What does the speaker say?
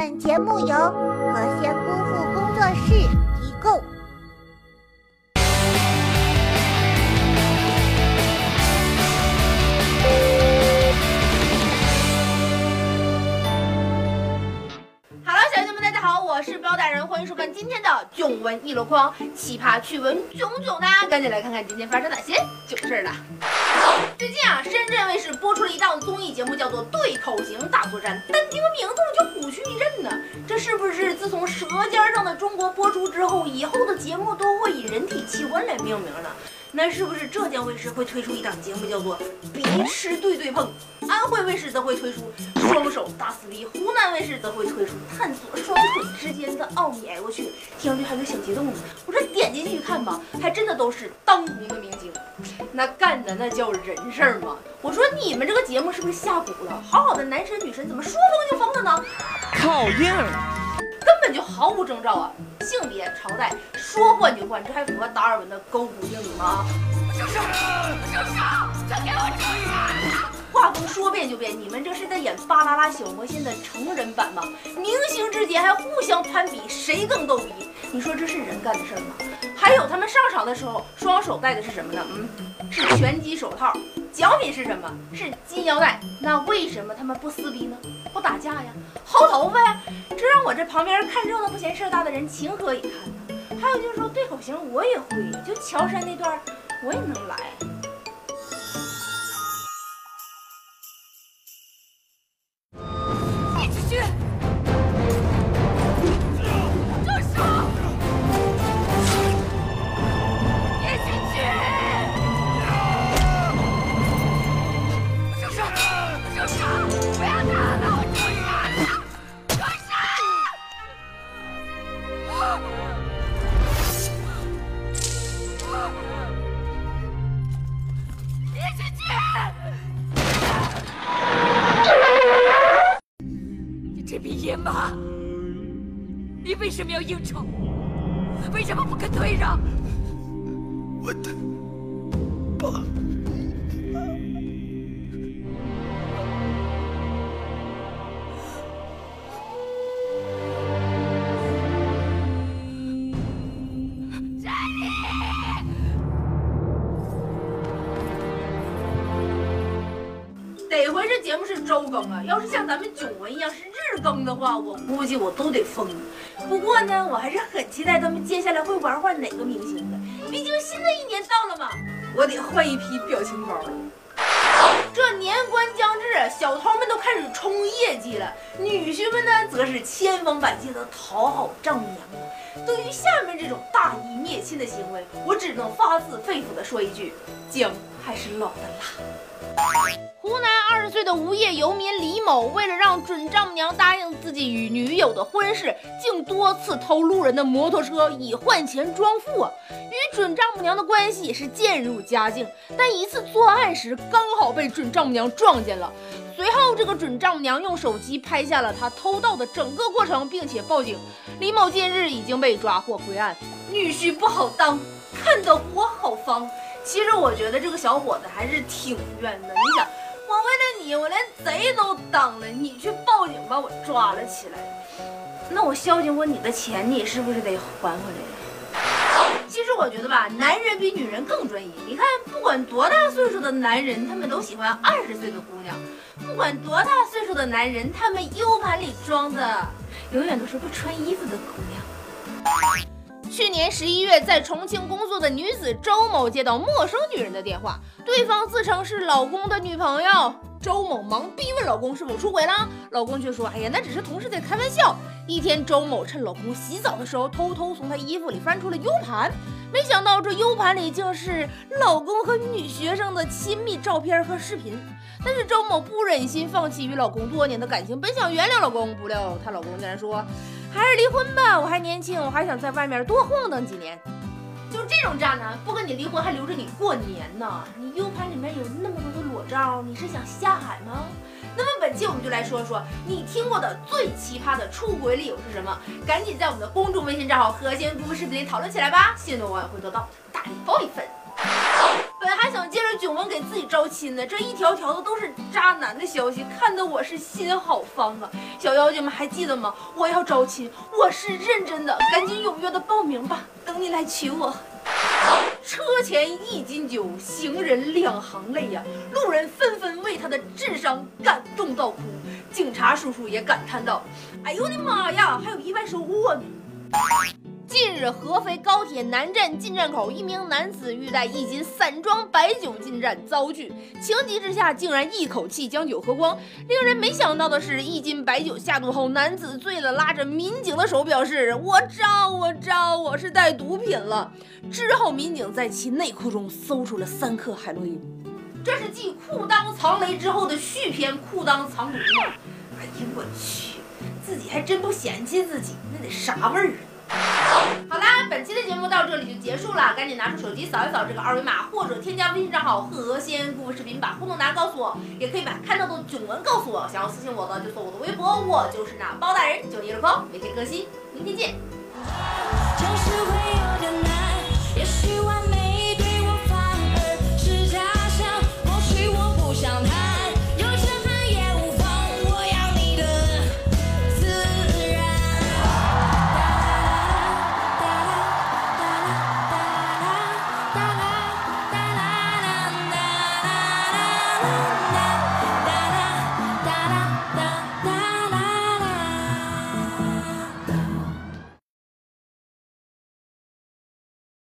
本节目由和仙姑父工作室提供。Hello，小姐们，大家好，我是包大人，欢迎收看今天的囧闻一箩筐，奇葩趣闻囧囧的，赶紧来看看今天发生哪些囧事儿了。最近，播出了一档综艺节目，叫做《对口型大作战》，单听名字我就虎躯一震呢。这是不是自从《舌尖上的中国》播出之后，以后的节目都会以人体器官来命名呢？那是不是浙江卫视会推出一档节目，叫做《鼻吃对对碰》？安徽卫视则会推出《双手大撕逼》，湖南卫视则会推出探索双腿之间的奥秘。哎，我去，听上去还有点小激动呢。点进去一看吧，还真的都是当红的明星，那干的那叫人事儿吗？我说你们这个节目是不是下蛊了？好好的男神女神怎么说疯就疯了呢？靠硬儿，根本就毫无征兆啊！性别、朝代说换就换，这还符合达尔文的勾股定理吗？住手！住手！快给我住手！画风说变就变，你们这是在演《巴啦啦小魔仙》的成人版吗？明星之间还互相攀比，谁更逗逼？你说这是人干的事儿吗？还有他们上场的时候，双手戴的是什么呢？嗯，是拳击手套。奖品是什么？是金腰带。那为什么他们不撕逼呢？不打架呀？薅头发呀？这让我这旁边看热闹不嫌事儿大的人情何以堪呢？还有就是说对口型我也会，就乔杉那段我也能来。这匹野马，你为什么要应酬？为什么不肯退让？我的爸，得回这节目是周更啊，要是像咱们囧文一样是日更的话，我估计我都得疯。不过呢，我还是很期待他们接下来会玩换哪个明星的，毕竟新的一年到了嘛，我得换一批表情包了。这年关将至，小偷们都开始冲业绩了，女婿们呢，则是千方百计的讨好丈母娘。对于下面这种大义灭亲的行为，我只能发自肺腑的说一句：姜还是老的辣。湖南二十岁的无业游民李某，为了让准丈母娘答应自己与女友的婚事，竟多次偷路人的摩托车以换钱装富！与准丈母娘的关系也是渐入佳境，但一次作案时刚好被准丈母娘撞见了。随后，这个准丈母娘用手机拍下了他偷盗的整个过程，并且报警。李某近日已经被抓获归案。女婿不好当，看得我好慌。其实我觉得这个小伙子还是挺冤的。你想，我连贼都当了，你去报警把我抓了起来，那我孝敬过你的钱，你是不是得还回来呀？其实我觉得吧，男人比女人更专一。你看，不管多大岁数的男人，他们都喜欢二十岁的姑娘；不管多大岁数的男人，他们 U 盘里装的永远都是不穿衣服的姑娘。去年十一月，在重庆工作的女子周某接到陌生女人的电话，对方自称是老公的女朋友。周某忙逼问老公是否出轨了，老公却说：“哎呀，那只是同事在开玩笑。”一天，周某趁老公洗澡的时候，偷偷从他衣服里翻出了 U 盘，没想到这 U 盘里竟是老公和女学生的亲密照片和视频。但是周某不忍心放弃与老公多年的感情，本想原谅老公，不料她老公竟然说：“还是离婚吧，我还年轻，我还想在外面多晃荡几年。”就这种渣男，不跟你离婚还留着你过年呢？你 U 盘里面有那么多的裸照，你是想下海吗？那么本期我们就来说说你听过的最奇葩的出轨理由是什么？赶紧在我们的公众微信账号“和谐姑父视频”里讨论起来吧！幸运的网友会得到大礼包一份。本本还想借着囧文给自己招亲呢，这一条条的都是渣男的消息，看得我是心好慌啊！小妖精们还记得吗？我要招亲，我是认真的，赶紧踊跃的报名吧，等你来娶我。车前一斤酒，行人两行泪呀！路人纷纷为他的智商感动到哭，警察叔叔也感叹道：“哎呦我的妈呀，还有意外收获呢！”近日，合肥高铁南站进站口，一名男子欲带一斤散装白酒进站，遭拒，情急之下竟然一口气将酒喝光。令人没想到的是，一斤白酒下肚后，男子醉了，拉着民警的手表示：“我招，我招，我是带毒品了。”之后，民警在其内裤中搜出了三克海洛因。这是继裤裆藏雷之后的续篇《裤裆藏毒》吗？哎呀，我去，自己还真不嫌弃自己，那得啥味儿啊？好啦，本期的节目到这里就结束了，赶紧拿出手机扫一扫这个二维码，或者添加微信账号“和仙姑视频”，把互动答案告诉我，也可以把看到的囧文告诉我。想要私信我的就搜我的微博，我就是那包大人，九一日空，每天更新，明天见。